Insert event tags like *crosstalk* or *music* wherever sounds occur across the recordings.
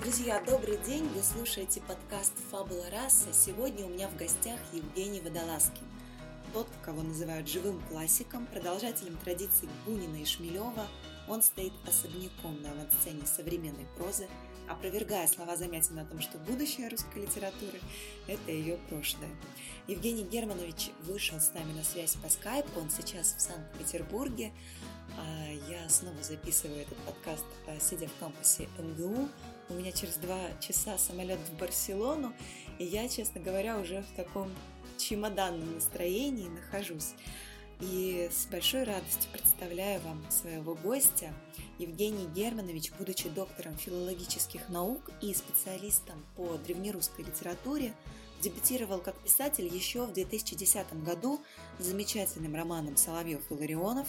Друзья, добрый день! Вы слушаете подкаст «Фабула раса». Сегодня у меня в гостях Евгений Водолазкин. Тот, кого называют живым классиком, продолжателем традиций Бунина и Шмелева, он стоит особняком на авансцене современной прозы, опровергая слова Замятина о том, что будущее русской литературы – это ее прошлое. Евгений Германович вышел с нами на связь по скайпу, он сейчас в Санкт-Петербурге. А, я снова записываю этот подкаст, а, сидя в кампусе МГУ. У меня через два часа самолет в Барселону, и я, честно говоря, уже в таком чемоданном настроении нахожусь. И с большой радостью представляю вам своего гостя. Евгений Германович, будучи доктором филологических наук и специалистом по древнерусской литературе, дебютировал как писатель еще в 2010 году с замечательным романом «Соловьев и Ларионов»,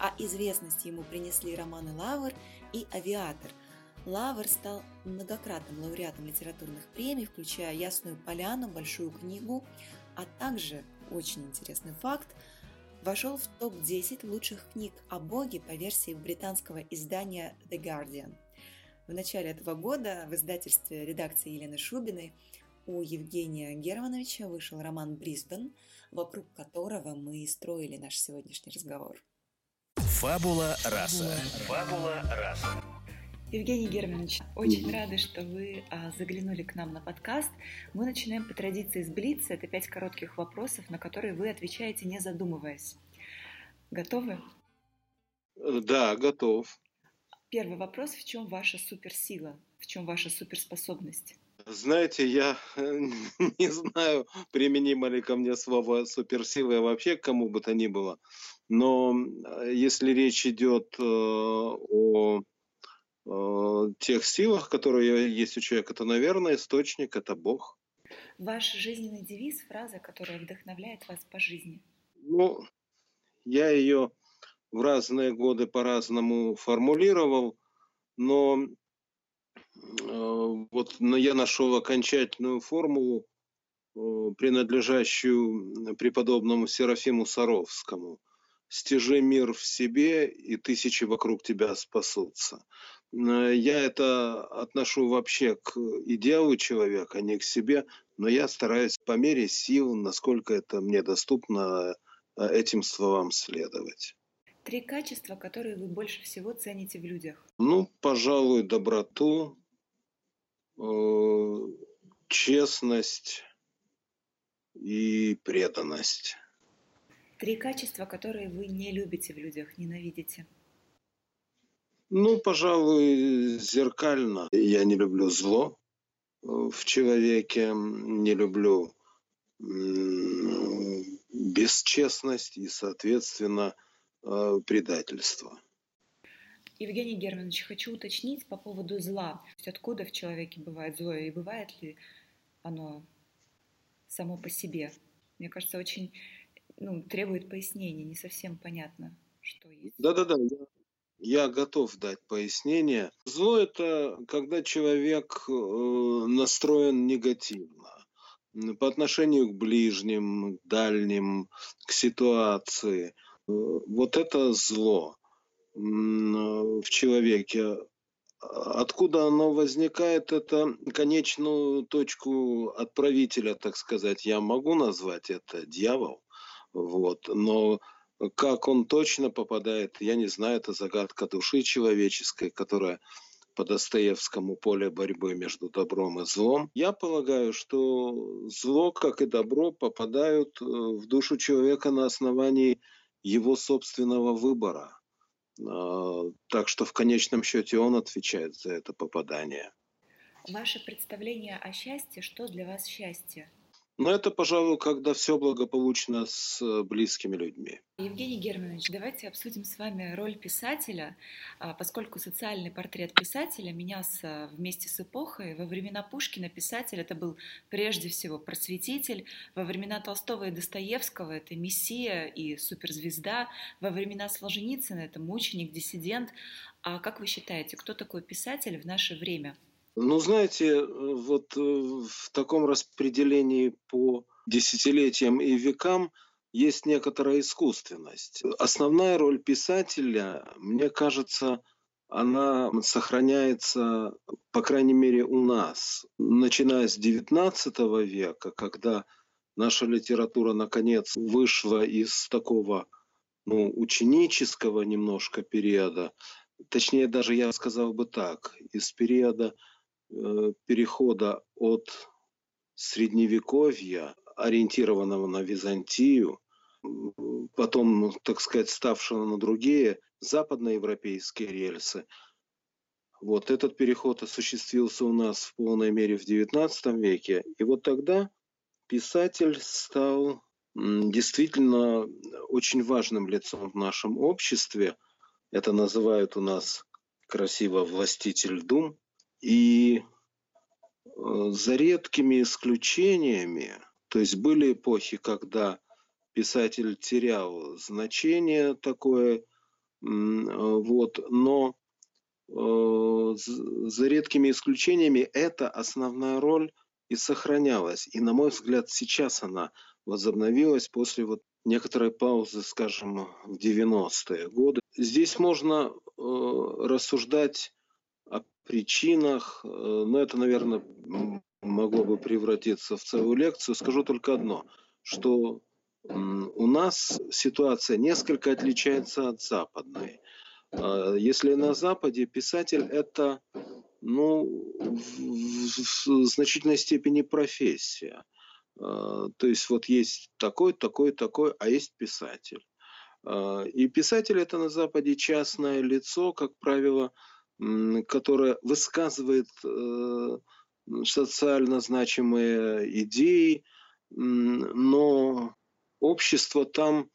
а известность ему принесли романы «Лавр» и «Авиатор». Лавр стал многократным лауреатом литературных премий, включая «Ясную поляну», «Большую книгу», а также, очень интересный факт, вошел в топ-10 лучших книг о Боге по версии британского издания The Guardian. В начале этого года в издательстве редакции Елены Шубиной у Евгения Германовича вышел роман «Брисбен», вокруг которого мы и строили наш сегодняшний разговор. Фабула раса. Фабула раса. Евгений Германович, очень рады, что вы а, заглянули к нам на подкаст. Мы начинаем по традиции с Блица. Это пять коротких вопросов, на которые вы отвечаете, не задумываясь. Готовы? Да, готов. Первый вопрос. В чем ваша суперсила? В чем ваша суперспособность? Знаете, я *laughs* не знаю, применимо ли ко мне слово суперсила вообще к кому бы то ни было. Но э, если речь идет э, о тех силах, которые есть у человека, то, наверное, источник – это Бог. Ваш жизненный девиз, фраза, которая вдохновляет вас по жизни? Ну, я ее в разные годы по-разному формулировал, но вот я нашел окончательную формулу, принадлежащую преподобному Серафиму Саровскому – стяжи мир в себе, и тысячи вокруг тебя спасутся. Э, я это отношу вообще к идеалу человека, а не к себе, но я стараюсь по мере сил, насколько это мне доступно, э, этим словам следовать. Три качества, которые вы больше всего цените в людях? Ну, пожалуй, доброту, э, честность и преданность. Три качества, которые вы не любите в людях, ненавидите. Ну, пожалуй, зеркально. Я не люблю зло в человеке, не люблю бесчестность и, соответственно, э, предательство. Евгений Германович, хочу уточнить по поводу зла. Откуда в человеке бывает злое и бывает ли оно само по себе? Мне кажется, очень ну, требует пояснения, не совсем понятно, что есть. Да-да-да, я, готов дать пояснение. Зло – это когда человек э, настроен негативно по отношению к ближним, к дальним, к ситуации. Э, вот это зло в человеке. Откуда оно возникает, это конечную точку отправителя, так сказать, я могу назвать это дьявол. Вот. Но как он точно попадает, я не знаю, это загадка души человеческой, которая по Достоевскому поле борьбы между добром и злом. Я полагаю, что зло, как и добро, попадают э, в душу человека на основании его собственного выбора. А, так что в конечном счете он отвечает за это попадание. Ваше представление о счастье, что для вас счастье? Но это, пожалуй, когда все благополучно с э, близкими людьми. Евгений Германович, давайте обсудим с вами роль писателя, а, поскольку социальный портрет писателя менялся вместе с эпохой. Во времена Пушкина писатель это был прежде всего просветитель, во времена Толстого и Достоевского это мессия и суперзвезда, во времена Солженицына это мученик, диссидент. А как вы считаете, кто такой писатель в наше время? Ну, знаете, вот э, в таком распределении по десятилетиям и векам есть некоторая искусственность. Основная роль писателя, мне кажется, она сохраняется, по крайней мере, у нас, начиная с XIX века, когда наша литература, наконец, вышла из такого ну, ученического немножко периода, точнее даже я сказал бы так, из периода Э, перехода от средневековья, ориентированного на Византию, потом, так сказать, ставшего на другие западноевропейские рельсы. Вот этот переход осуществился у нас в полной мере в XIX веке. И вот тогда писатель стал действительно очень важным лицом в нашем обществе. Это называют у нас красиво властитель дум. И э, за редкими исключениями, то есть были эпохи, когда писатель терял значение такое, вот, но э, за редкими исключениями эта основная роль и сохранялась. И, на мой взгляд, сейчас она возобновилась после вот некоторой паузы, скажем, в 90-е годы. Здесь можно э, рассуждать причинах, э, но это, наверное, могло бы превратиться в целую лекцию. Скажу только одно, что у нас ситуация несколько отличается от западной. А, если на Западе писатель это ну, в значительной степени профессия. А, то есть вот есть такой, такой, такой, а есть писатель. А, и писатель это на Западе частное лицо, как правило, которая высказывает э, социально значимые идеи, но общество там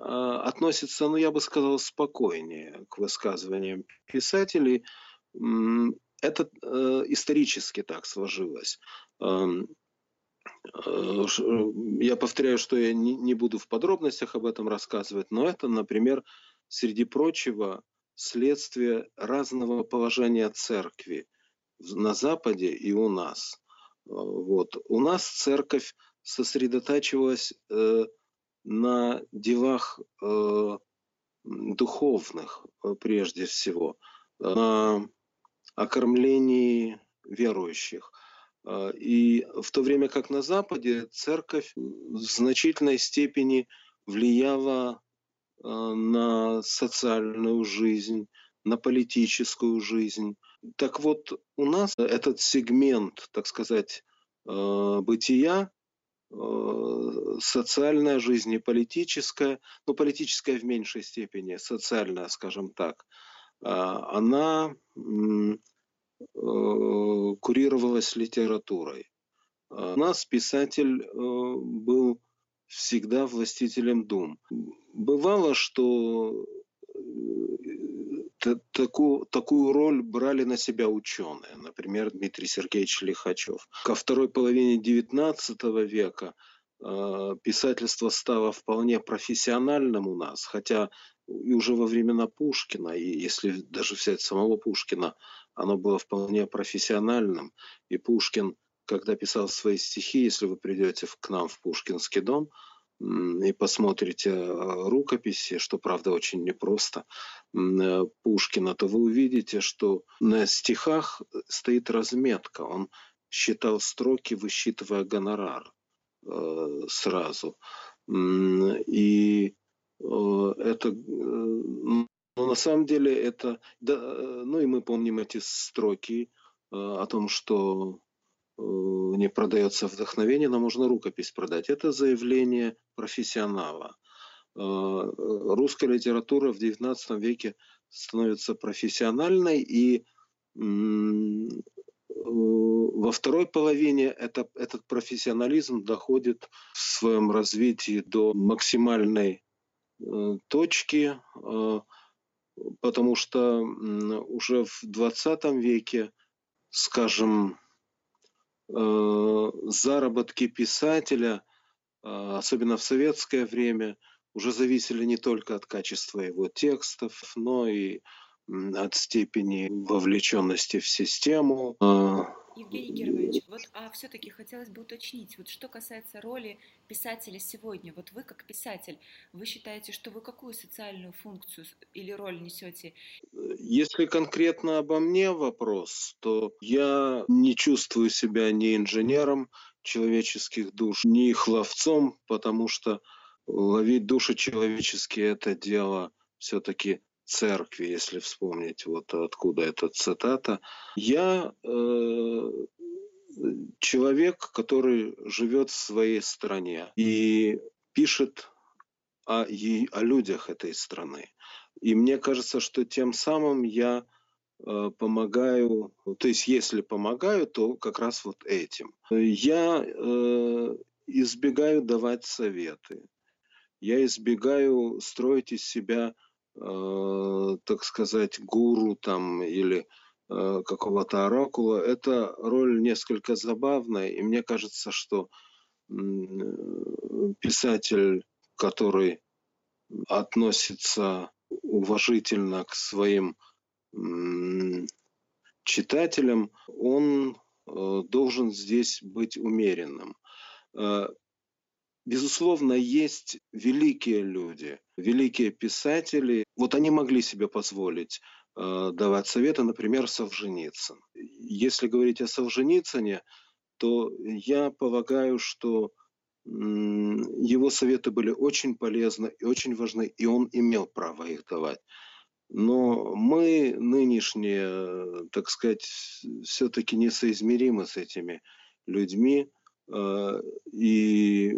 а, относится, ну, я бы сказал, спокойнее к высказываниям писателей. Это э, исторически так сложилось. Э, я повторяю, что я не буду в подробностях об этом рассказывать, но это, например, среди прочего, следствие разного положения церкви на Западе и у нас. Э, вот. У нас церковь сосредотачивалась э, на делах э, духовных э, прежде всего, на окормлении верующих. Э, и в то время как на Западе церковь в значительной степени влияла Э, на социальную жизнь, на политическую жизнь. Так вот, у нас этот сегмент, так сказать, э, бытия, э, социальная жизнь и политическая, ну, политическая в меньшей степени, социальная, скажем так, она курировалась литературой. У нас писатель был всегда властителем дум. Бывало, что э, такую, такую роль брали на себя ученые, например, Дмитрий Сергеевич Лихачев. Ко второй половине XIX века э, писательство стало вполне профессиональным у нас, хотя и уже во времена Пушкина, и если даже взять самого Пушкина, оно было вполне профессиональным. И Пушкин – когда писал свои стихи, если вы придете к нам в Пушкинский дом и посмотрите э, рукописи, что, правда, очень непросто, э, Пушкина, то вы увидите, что на стихах стоит разметка. Он считал строки, высчитывая гонорар э, сразу. И это, ну, на самом деле, это, да, ну и мы помним эти строки о том, что Э, не продается вдохновение, но можно рукопись продать. Это заявление профессионала. Э, русская литература в XIX веке становится профессиональной, и во второй половине это, этот профессионализм доходит в своем развитии до максимальной э, точки, э, потому что уже в 20 веке, скажем, э, заработки писателя, особенно в советское время, уже зависели не только от качества его текстов, но и от степени вовлеченности в систему. Евгений Германович, вот а все-таки хотелось бы уточнить, вот что касается роли писателя сегодня, вот вы как писатель, вы считаете, что вы какую социальную функцию или роль несете? Если конкретно обо мне вопрос, то я не чувствую себя ни инженером человеческих душ, ни их ловцом, потому что ловить души человеческие – это дело все-таки церкви, если вспомнить, вот откуда эта цитата. Я э, человек, который живет в своей стране и пишет о, о людях этой страны. И мне кажется, что тем самым я э, помогаю, то есть если помогаю, то как раз вот этим. Я э, избегаю давать советы. Я избегаю строить из себя Э, так сказать, гуру там или э, какого-то оракула, эта роль несколько забавная, и мне кажется, что писатель, который относится уважительно к своим читателям, он э, должен здесь быть умеренным. Безусловно, есть великие люди, великие писатели. Вот они могли себе позволить э, давать советы, например, Солженицын. Если говорить о Солженицыне, то я полагаю, что его советы были очень полезны и очень важны, и он имел право их давать. Но мы нынешние, так сказать, все-таки несоизмеримы с этими людьми. Э, и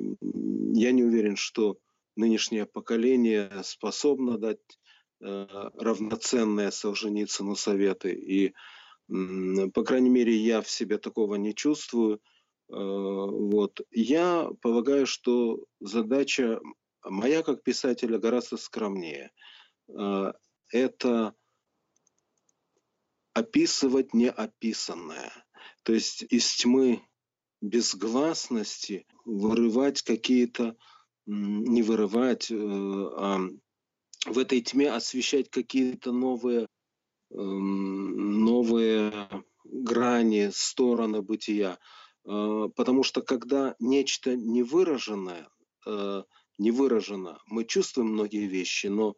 я не уверен, что нынешнее поколение способно дать э, равноценные Солженицыну советы. И, по крайней мере, я в себе такого не чувствую. Э, вот. Я полагаю, что задача моя как писателя гораздо скромнее. Это описывать неописанное. То есть из тьмы безгласности вырывать какие-то, не вырывать, э, а в этой тьме освещать какие-то новые, эм, новые грани, стороны бытия. Э, потому что когда нечто невыраженное, э, не выражено, мы чувствуем многие вещи, но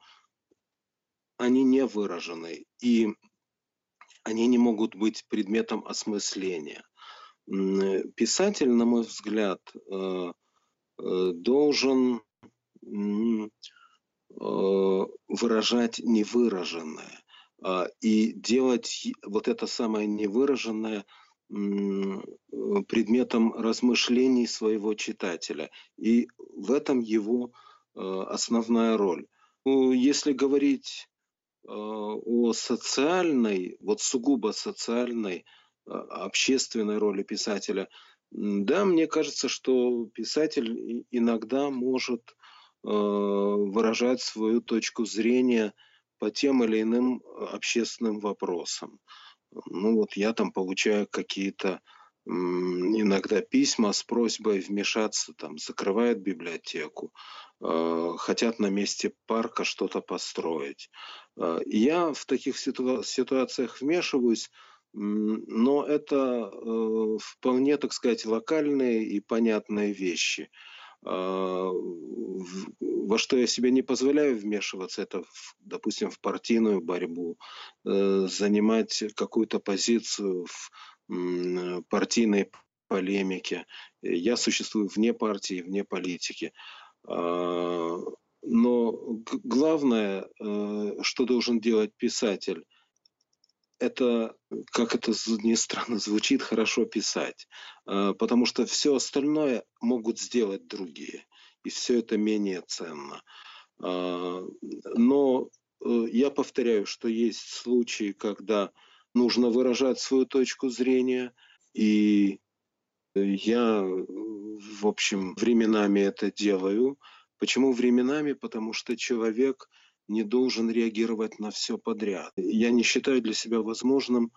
они не выражены, и они не могут быть предметом осмысления писатель, на мой взгляд, э, э, должен э, выражать невыраженное а, и делать вот это самое невыраженное предметом размышлений своего читателя. И в этом его основная роль. Ну, если говорить о социальной, вот сугубо социальной общественной роли писателя. Да, мне кажется, что писатель иногда может э, выражать свою точку зрения по тем или иным общественным вопросам. Ну вот я там получаю какие-то иногда письма с просьбой вмешаться, там, закрывают библиотеку, э, хотят на месте парка что-то построить. Э, я в таких ситуа- ситуациях вмешиваюсь, но это э, вполне, так сказать, локальные и понятные вещи. А, во что я себе не позволяю вмешиваться, это, допустим, в партийную борьбу, э, занимать какую-то позицию в партийной полемике. Я существую вне партии, вне политики. А, но главное, э, что должен делать писатель – это, как это не странно звучит, хорошо писать. А, потому что все остальное могут сделать другие. И все это менее ценно. А, но э, я повторяю, что есть случаи, когда нужно выражать свою точку зрения. И я, в общем, временами это делаю. Почему временами? Потому что человек не должен реагировать на все подряд. Я не считаю для себя возможным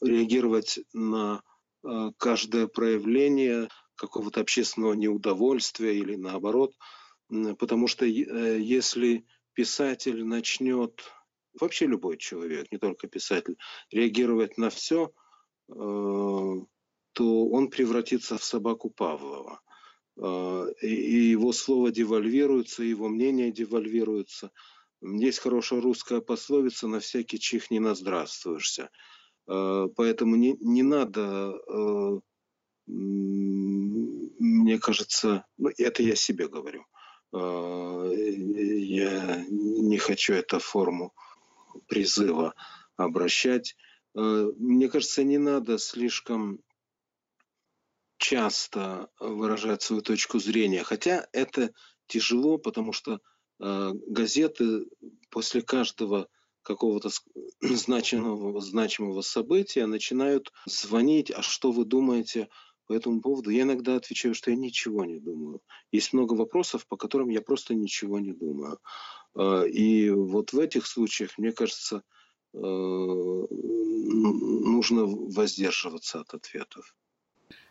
реагировать на э, каждое проявление какого-то общественного неудовольствия или наоборот, потому что э, если писатель начнет, вообще любой человек, не только писатель, реагировать на все, э, то он превратится в собаку Павлова. И его слово девальвируется, его мнение девальвируется. Есть хорошая русская пословица «на всякий чих не наздравствуешься». Э, поэтому не, не надо, э, мне кажется, ну, это я себе говорю, э, я не хочу эту форму призыва обращать. Мне кажется, не надо слишком часто выражать свою точку зрения, хотя это тяжело, потому что газеты после каждого какого-то *clears throat* значимого, значимого события начинают звонить, а что вы думаете по этому поводу? Я иногда отвечаю, что я ничего не думаю. Есть много вопросов, по которым я просто ничего не думаю. А, и вот в этих случаях, мне кажется, э, нужно воздерживаться от ответов.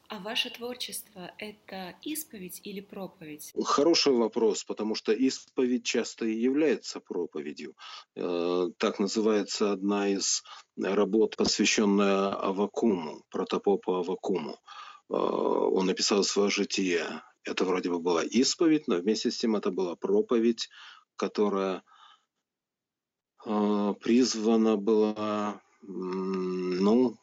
А ваше творчество – это исповедь или проповедь? Хороший вопрос, потому что исповедь часто и является проповедью. Э, так называется одна из работ, посвященная Авакуму, протопопу Авакуму. Э, он написал свое житие. Это вроде бы была исповедь, но вместе с тем это была проповедь, которая э, призвана была ну,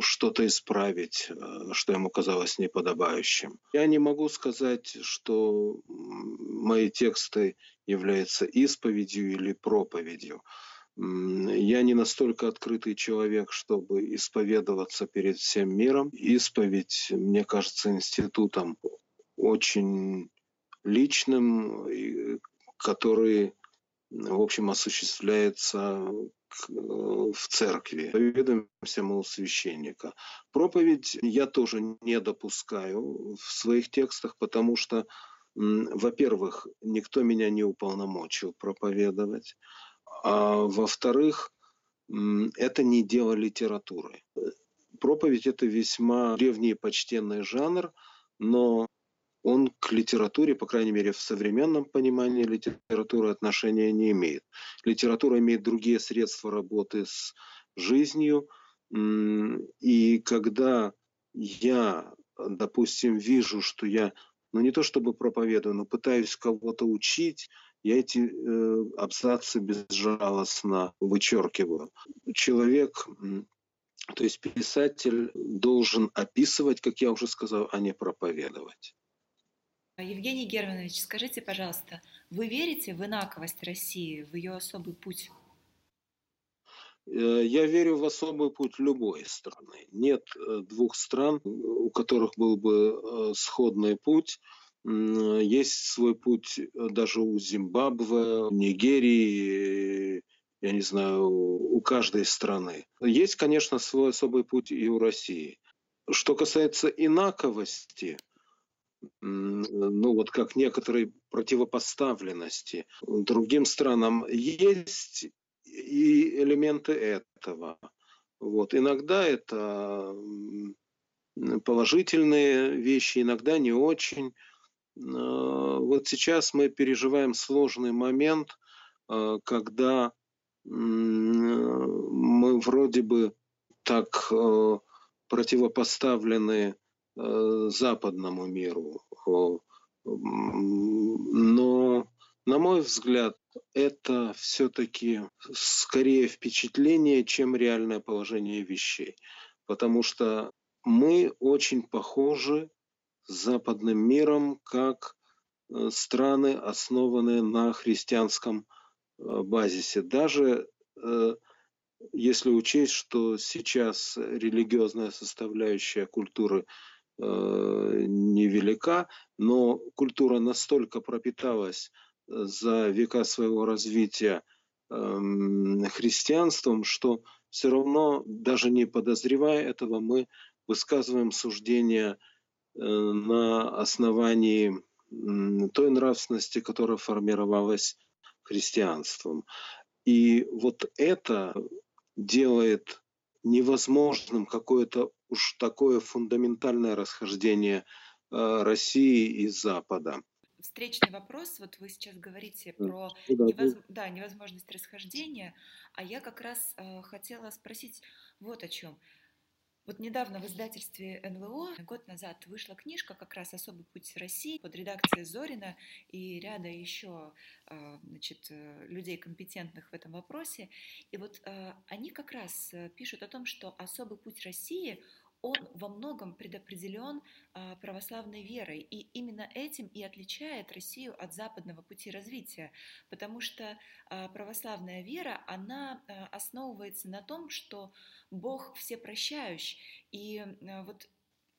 что-то исправить, э, что ему казалось неподобающим. Я не могу сказать, что мои тексты являются исповедью или проповедью. Я не настолько открытый человек, чтобы исповедоваться перед всем миром. Исповедь, мне кажется, институтом очень личным, который, в общем, осуществляется Э, в церкви. Поведуемся, мол, священника. Проповедь я тоже не допускаю в своих текстах, потому что, во-первых, никто меня не уполномочил проповедовать, а во-вторых, это не дело литературы. Проповедь – это весьма древний и почтенный жанр, но он к литературе, по крайней мере, в современном понимании литературы отношения не имеет. Литература имеет другие средства работы с жизнью. И когда я, допустим, вижу, что я, ну не то чтобы проповедую, но пытаюсь кого-то учить, я эти э, абзацы безжалостно вычеркиваю. Человек, то есть писатель должен описывать, как я уже сказал, а не проповедовать. Евгений Германович, скажите, пожалуйста, вы верите в инаковость России, в ее особый путь? Э, я верю в особый путь любой страны. Нет э, двух стран, у которых был бы э, сходный путь. Есть свой путь даже у Зимбабве, Нигерии, я не знаю, у каждой страны. Есть, конечно, свой особый путь и у России. Что касается инаковости, ну вот как некоторой противопоставленности другим странам есть и элементы этого. Вот. Иногда это положительные вещи, иногда не очень. Вот сейчас мы переживаем сложный момент, а, когда мы вроде бы так а, противопоставлены Э, западному миру. Но, на мой взгляд, это все-таки скорее впечатление, чем реальное положение вещей. Потому что мы очень похожи с западным миром как э, страны, основанные на христианском э, базисе. Даже если учесть, что сейчас религиозная составляющая культуры Э, невелика, но культура настолько пропиталась э, за века своего развития эм, христианством, что все равно, даже не подозревая этого, мы высказываем суждения э, на основании той нравственности, которая формировалась христианством. И вот это делает невозможным какое-то уж такое фундаментальное расхождение э, России и Запада. Встречный вопрос, вот вы сейчас говорите про невоз... да, невозможность расхождения, а я как раз э, хотела спросить вот о чем. Вот недавно в издательстве НЛО год назад вышла книжка как раз «Особый путь России» под редакцией Зорина и ряда еще а, значит, э, людей, компетентных в этом вопросе. И вот э, они как раз э, пишут о том, что «Особый путь России» он во многом предопределен а, православной верой. И именно этим и отличает Россию от западного пути развития. Потому что а, православная вера, она а, основывается на том, что Бог всепрощающий. И вот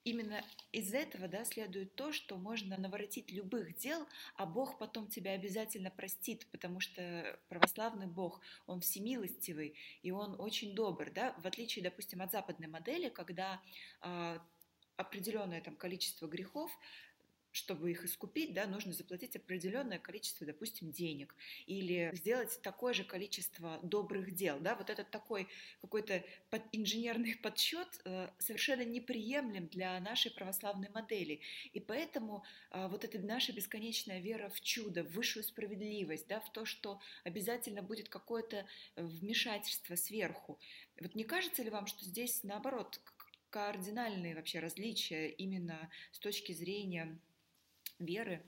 именно из этого да, следует то, что можно наворотить любых дел, а Бог потом тебя обязательно простит, потому что православный Бог, он всемилостивый, и он очень добр, да, в отличие, допустим, от западной модели, когда э, определенное там количество грехов чтобы их искупить, да, нужно заплатить определенное количество, допустим, денег или сделать такое же количество добрых дел. Да? Вот этот такой какой-то под, инженерный *laughs* подсчет э, совершенно неприемлем для нашей православной модели. И поэтому э, вот эта наша бесконечная вера в чудо, в высшую справедливость, да, в то, что обязательно будет какое-то вмешательство сверху. Вот не кажется ли вам, что здесь, наоборот, кардинальные вообще различия именно с точки зрения веры,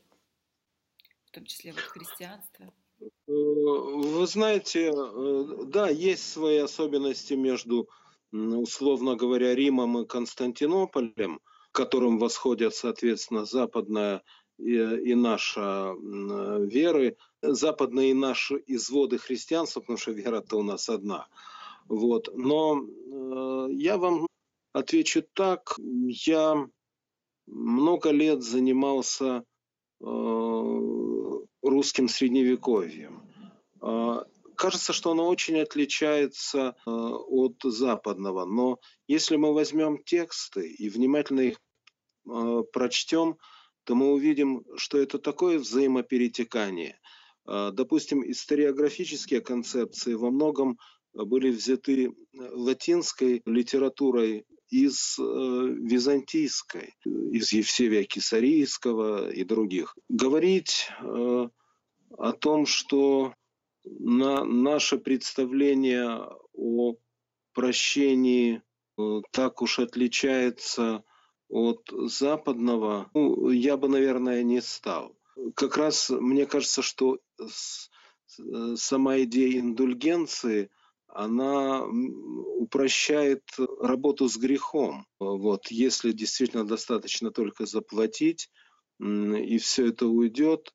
в том числе вот христианства? Э, вы знаете, э, да, есть свои особенности между, условно говоря, Римом и Константинополем, которым восходят, соответственно, западная и, и наша веры, западные и наши изводы христианства, потому что вера-то у нас одна. Вот. Но э, я вам отвечу так. Я много лет занимался э, русским средневековьем. Э, кажется, что оно очень отличается э, от западного, но если мы возьмем тексты и внимательно их прочтем, то мы увидим, что это такое взаимоперетекание. Допустим, историографические концепции во многом были взяты латинской литературой из э, византийской, из Евсевия Кисарийского и других. Говорить э, о том, что на наше представление о прощении э, так уж отличается от западного, ну, я бы, наверное, не стал. Как раз мне кажется, что сама идея индульгенции – она упрощает работу с грехом. Вот, если действительно достаточно только заплатить, и все это уйдет,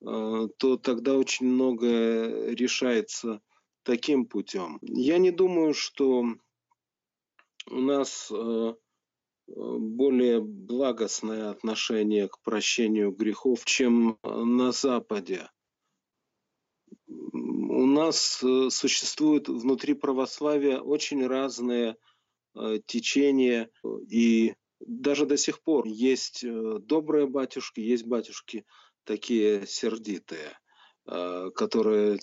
э, то тогда очень многое решается таким путем. Я не думаю, что у нас э, более благостное отношение к прощению грехов, чем на Западе у нас э, существуют внутри православия очень разные э, течения, и даже до сих пор есть э, добрые батюшки, есть батюшки такие сердитые, которые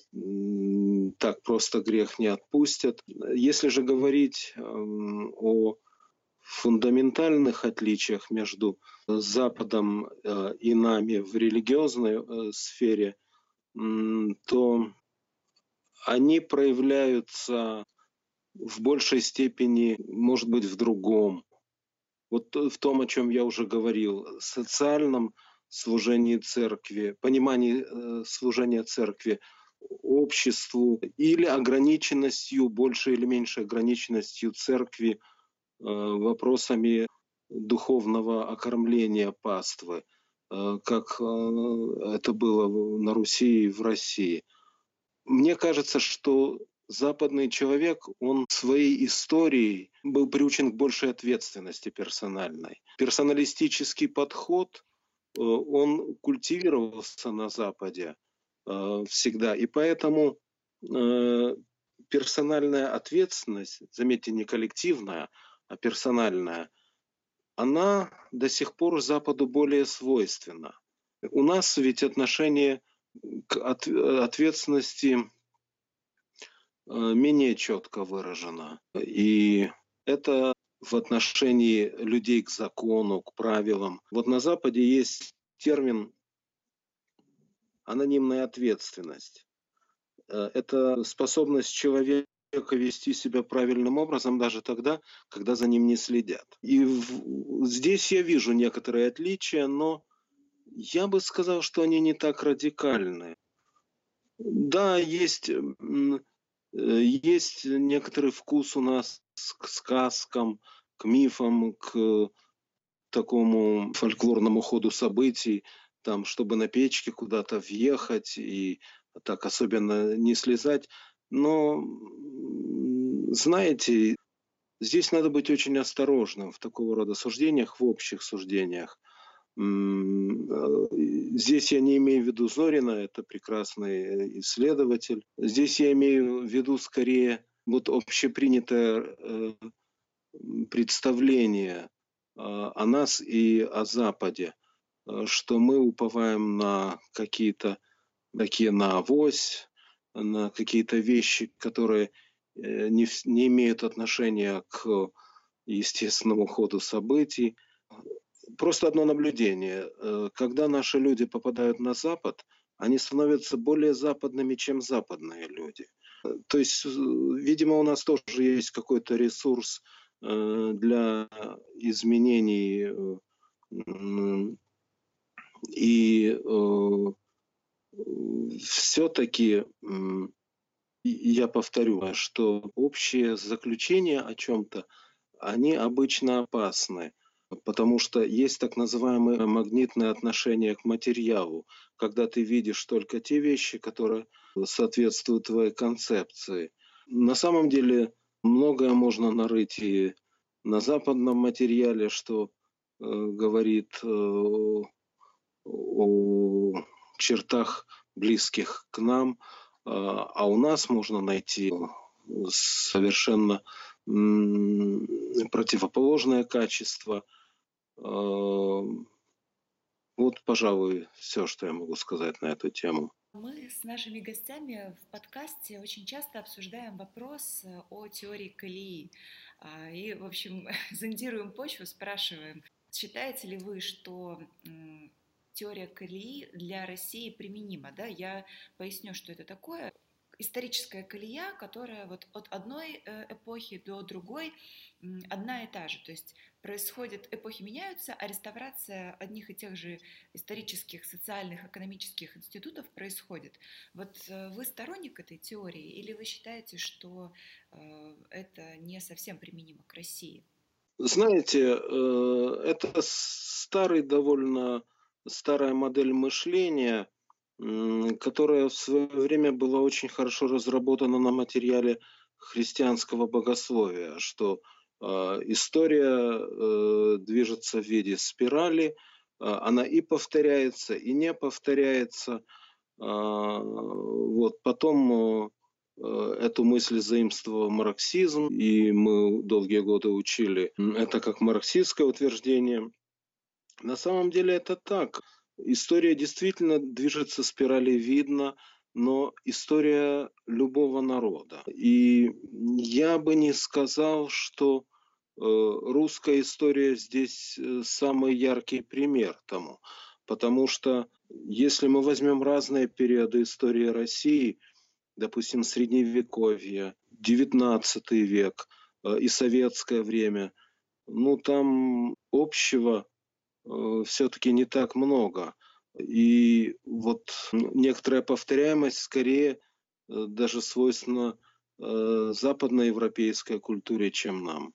так просто грех не отпустят. Если же говорить эм, о фундаментальных отличиях между Западом и нами в религиозной сфере, то они проявляются в большей степени, может быть, в другом. Вот в том, о чем я уже говорил, социальном служении церкви, понимании э, служения церкви обществу или ограниченностью, большей или меньшей ограниченностью церкви э, вопросами духовного окормления паствы, э, как это было на Руси и в России – мне кажется, что западный человек, он своей историей был приучен к большей ответственности персональной. Персоналистический подход, э, он культивировался на Западе э, всегда. И поэтому э, персональная ответственность, заметьте, не коллективная, а персональная, она до сих пор Западу более свойственна. У нас ведь отношение к ответственности э, менее четко выражено. И это в отношении людей к закону, к правилам. Вот на Западе есть термин анонимная ответственность. Э, это способность человека вести себя правильным образом даже тогда, когда за ним не следят. И здесь я вижу некоторые отличия, но я бы сказал, что они не так радикальны. Да, есть, э, есть некоторый вкус у нас к сказкам, к мифам, к такому фольклорному ходу событий, там, чтобы на печке куда-то въехать и так особенно не слезать. Но, знаете, здесь надо быть очень осторожным в такого рода суждениях, в общих суждениях. Э, здесь я не имею в виду Зорина, это прекрасный э, исследователь. Здесь я имею в виду скорее вот общепринятое э, представление о нас и о Западе, что мы уповаем на какие-то такие на авось, на какие-то вещи, которые не, не имеют отношения к естественному ходу событий. Просто одно наблюдение. Э, когда наши люди попадают на Запад, они становятся более западными, чем западные люди. Э, то есть, э, видимо, у нас тоже есть какой-то ресурс для изменений и все-таки я повторю, что общие заключения о чем-то, они обычно опасны потому что есть так называемое магнитное отношение к материалу, когда ты видишь только те вещи, которые соответствуют твоей концепции. На самом деле многое можно нарыть и на западном материале, что э, говорит э, о чертах близких к нам, э, а у нас можно найти совершенно противоположное качество – вот, пожалуй, все, что я могу сказать на эту тему. Мы с нашими гостями в подкасте очень часто обсуждаем вопрос э, о теории колеи. А, и, в общем, *laughs* зондируем почву, спрашиваем, считаете ли вы, что теория колеи для России применима? Да? Я поясню, что это такое историческая колея, которая вот от одной э, эпохи до другой одна и та же. То есть происходит, эпохи меняются, а реставрация одних и тех же исторических, социальных, экономических институтов происходит. Вот э, вы сторонник этой теории или вы считаете, что э, это не совсем применимо к России? Знаете, это старый довольно старая модель мышления – которая в свое время была очень хорошо разработана на материале христианского богословия, что э, история э, движется в виде спирали, э, она и повторяется, и не повторяется. Э, вот потом э, эту мысль заимствовал марксизм, и мы долгие годы учили это как марксистское утверждение. На самом деле это так. История действительно движется спиралевидно, но история любого народа. И я бы не сказал, что э, русская история здесь э, самый яркий пример тому. Потому что если мы возьмем разные периоды истории России, допустим, Средневековье, XIX век э, и советское время, ну там общего Э, все-таки не так много. И вот некоторая повторяемость скорее э, даже свойственна э, западноевропейской культуре, чем нам.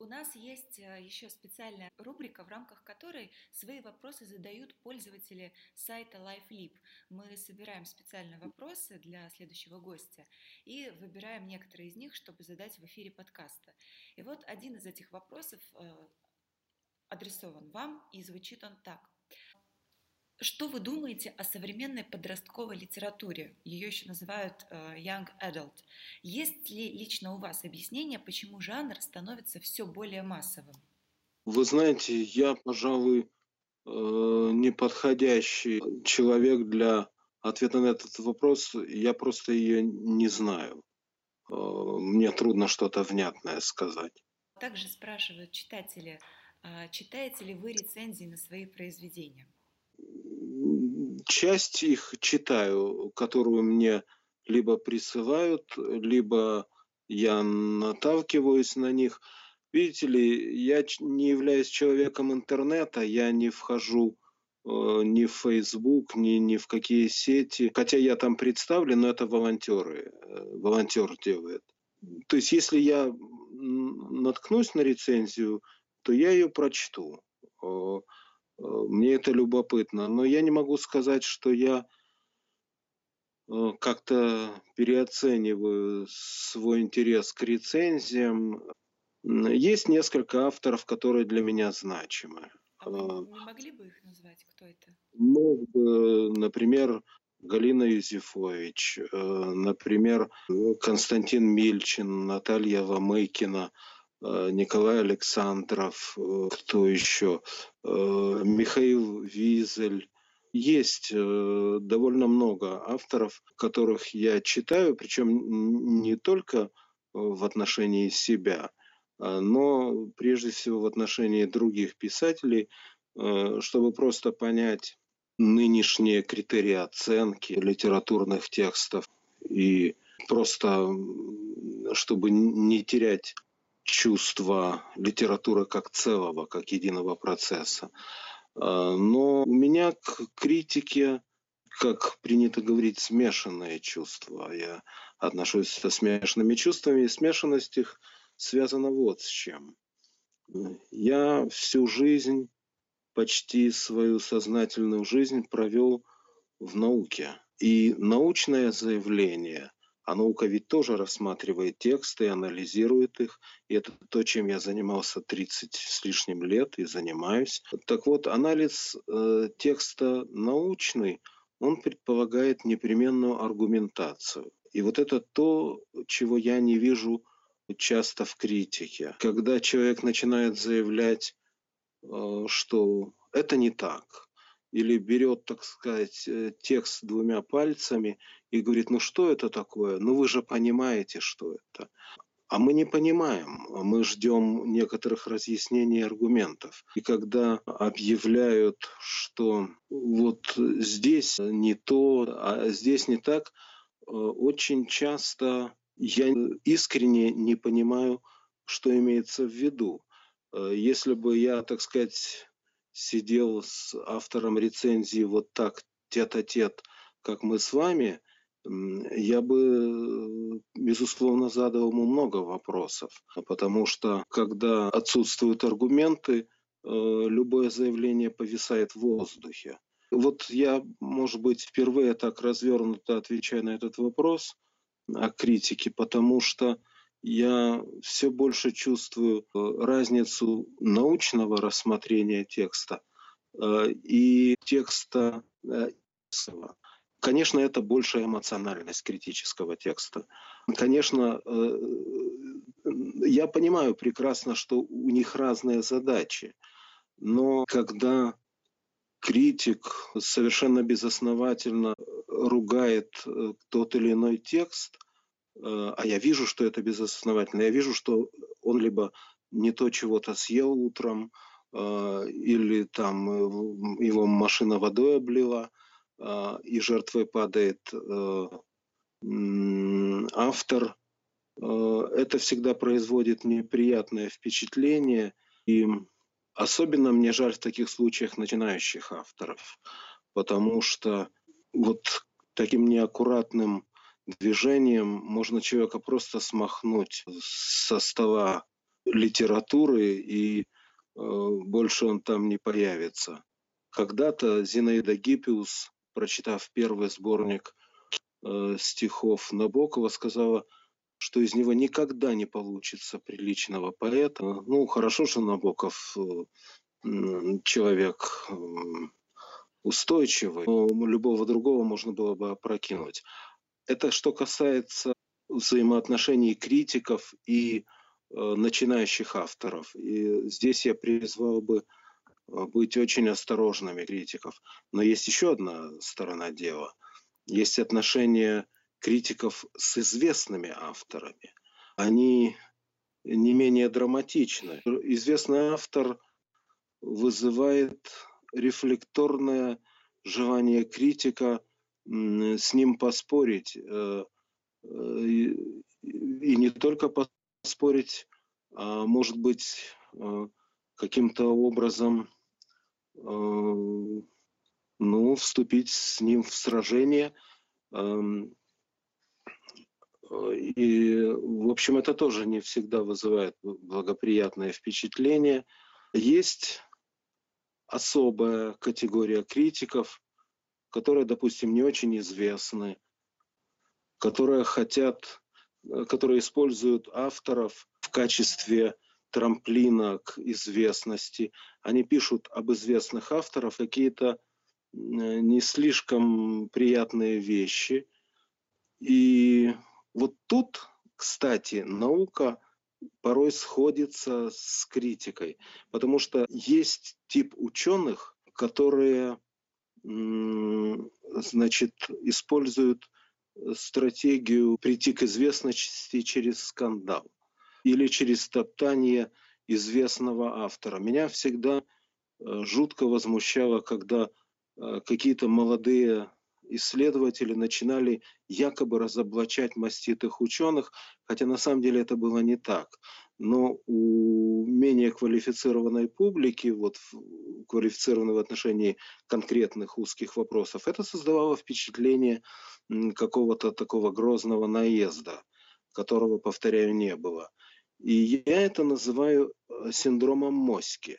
У нас есть еще специальная рубрика, в рамках которой свои вопросы задают пользователи сайта LifeLib. Мы собираем специальные вопросы для следующего гостя и выбираем некоторые из них, чтобы задать в эфире подкаста. И вот один из этих вопросов адресован вам, и звучит он так. Что вы думаете о современной подростковой литературе? Ее еще называют uh, young adult. Есть ли лично у вас объяснение, почему жанр становится все более массовым? Вы знаете, я, пожалуй, э, неподходящий человек для ответа на этот вопрос. Я просто ее не знаю. Э, мне трудно что-то внятное сказать. Также спрашивают читатели, читаете ли вы рецензии на свои произведения? часть их читаю, которую мне либо присылают, либо я наталкиваюсь на них. Видите ли, я не являюсь человеком интернета, я не вхожу э, ни в Facebook, ни, ни в какие сети. Хотя я там представлен, но это волонтеры. Э, волонтер делает. То есть, если я наткнусь на рецензию, то я ее прочту. Э, мне это любопытно. Но я не могу сказать, что я э, как-то переоцениваю свой интерес к рецензиям. Есть несколько авторов, которые для меня значимы. А вы э, не могли бы их назвать? Кто это? Мог бы, например, Галина Юзефович, например, Константин Мильчин, Наталья Ломыкина – Э, Николай Александров, э, кто еще, э, Михаил Визель. Есть довольно много авторов, которых я читаю, причем не только в отношении себя, но прежде всего в отношении других писателей, чтобы просто понять нынешние критерии оценки литературных текстов и просто чтобы не терять чувство литературы как целого, как единого процесса. А, но у меня к критике, как принято говорить, смешанные чувства. Я отношусь со смешанными чувствами, и смешанность их связана вот с чем. Я всю жизнь, почти свою сознательную жизнь провел в науке. И научное заявление – а наука ведь тоже рассматривает тексты, анализирует их. И это то, чем я занимался 30 с лишним лет и занимаюсь. Так вот, анализ э, текста научный, он предполагает непременную аргументацию. И вот это то, чего я не вижу часто в критике. Когда человек начинает заявлять, э, что это не так, или берет, так сказать, э, текст двумя пальцами и говорит, ну что это такое? Ну вы же понимаете, что это. А мы не понимаем, мы ждем некоторых разъяснений аргументов. И когда объявляют, что вот здесь не то, а здесь не так, э, очень часто я искренне не понимаю, что имеется в виду. Э, если бы я, так сказать, сидел с автором рецензии вот так тет-а-тет, как мы с вами, я бы, безусловно, задал ему много вопросов, потому что когда отсутствуют аргументы, э, любое заявление повисает в воздухе. Вот я, может быть, впервые так развернуто отвечаю на этот вопрос о критике, потому что я все больше чувствую э, разницу научного рассмотрения текста э, и текста э, Конечно, это большая эмоциональность критического текста. Конечно, я понимаю прекрасно, что у них разные задачи, но когда критик совершенно безосновательно ругает тот или иной текст – а я вижу, что это безосновательно. Я вижу, что он либо не то чего-то съел утром, э, или там э, его машина водой облила, и жертвой падает автор. Это всегда производит неприятное впечатление. И особенно мне жаль в таких случаях начинающих авторов, потому что вот таким неаккуратным движением можно человека просто смахнуть со стола литературы, и э, больше он там не появится. Когда-то Зинаида Гиппиус, прочитав первый сборник э, стихов Набокова, сказала, что из него никогда не получится приличного поэта. Ну, хорошо, что Набоков э, человек устойчивый, но любого другого можно было бы опрокинуть. Это что касается взаимоотношений критиков и э, начинающих авторов. И здесь я призвал бы э, быть очень осторожными критиков. Но есть еще одна сторона дела. Есть отношения критиков с известными авторами. Они не менее драматичны. Известный автор вызывает рефлекторное желание критика с ним поспорить. Э, э, и не только поспорить, а может быть э, каким-то образом ну, вступить с ним в сражение. Эм, и, в общем, это тоже не всегда вызывает благоприятное впечатление. Есть особая категория критиков, которые, допустим, не очень известны, которые хотят, которые используют авторов в качестве трамплина к известности. Они пишут об известных авторах какие-то не слишком приятные вещи. И вот тут, кстати, наука порой сходится с критикой, потому что есть тип ученых, которые значит, используют стратегию прийти к известности через скандал или через топтание известного автора. Меня всегда э, жутко возмущало, когда э, какие-то молодые исследователи начинали якобы разоблачать маститых ученых, хотя на самом деле это было не так. Но у менее квалифицированной публики, вот квалифицированной в отношении конкретных узких вопросов, это создавало впечатление какого-то такого грозного наезда, которого, повторяю, не было. И я это называю э, синдромом Моськи,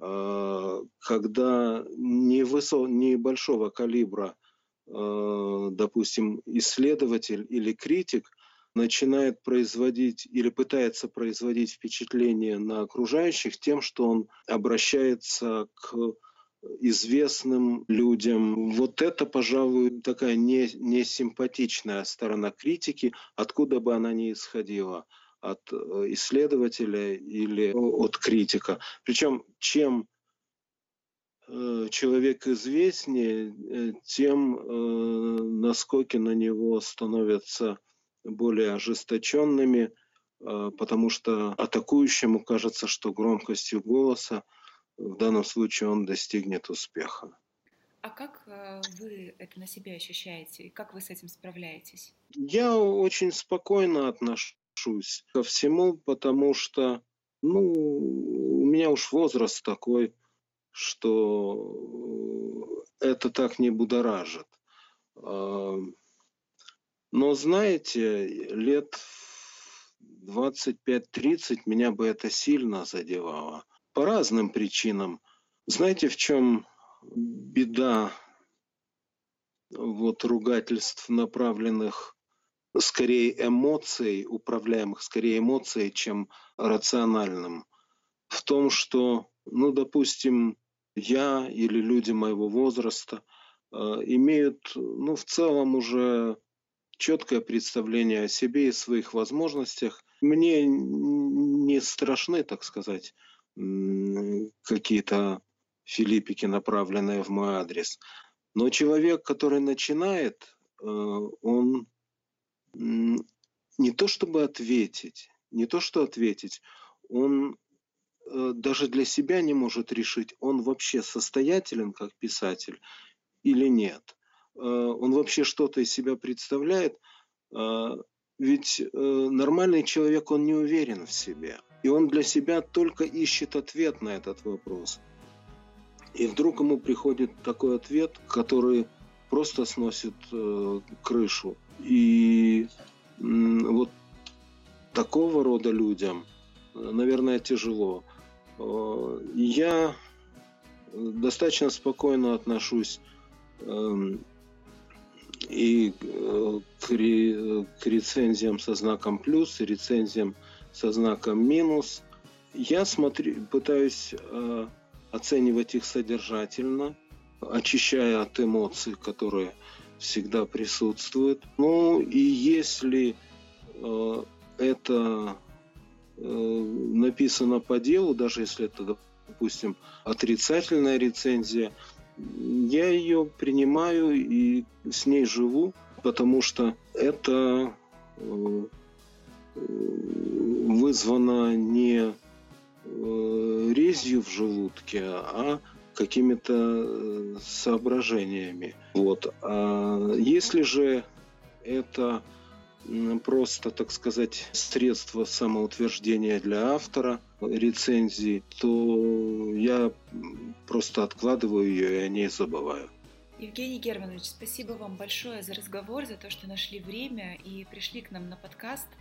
э, когда небольшого калибра допустим, исследователь или критик начинает производить или пытается производить впечатление на окружающих тем, что он обращается к известным людям. Вот это, пожалуй, такая не, несимпатичная сторона критики, откуда бы она ни исходила от э, исследователя или от критика. Причем чем Э, человек известнее, э, тем э, наскоки на него становятся более ожесточенными, потому что атакующему кажется, что громкостью голоса в данном случае он достигнет успеха. А как вы это на себе ощущаете? Как вы с этим справляетесь? Я очень спокойно отношусь ко всему, потому что ну, у меня уж возраст такой, что это так не будоражит. А, но знаете, лет 25-30 меня бы это сильно задевало. По разным причинам. Знаете, в чем беда вот ругательств, направленных скорее эмоцией, управляемых скорее эмоцией, чем рациональным? В том, что, ну, допустим, я или люди моего возраста э, имеют, ну, в целом уже четкое представление о себе и своих возможностях. Мне не страшны, так сказать, какие-то филиппики, направленные в мой адрес. Но человек, который начинает, э, он не то чтобы ответить, не то что ответить, он даже для себя не может решить, он вообще состоятелен как писатель или нет. Э, он вообще что-то из себя представляет. Э, ведь нормальный человек, он не уверен в себе. И он для себя только ищет ответ на этот вопрос. И вдруг ему приходит такой ответ, который просто сносит крышу. И вот такого рода людям, наверное, тяжело. Э, я достаточно спокойно отношусь эм, и э, к, рецензиям со знаком плюс, и рецензиям со знаком минус. Я смотрю, пытаюсь э, оценивать их содержательно, очищая от эмоций, которые всегда присутствуют. Ну и если это написано по делу, даже если это, допустим, отрицательная рецензия, я ее принимаю и с ней живу, потому что это э, вызвано не э, резью в желудке, а какими-то э, соображениями. Вот. А если же это просто, так сказать, средство самоутверждения для автора рецензии, то я просто откладываю ее и о ней забываю. Евгений Германович, спасибо вам большое за разговор, за то, что нашли время и пришли к нам на подкаст –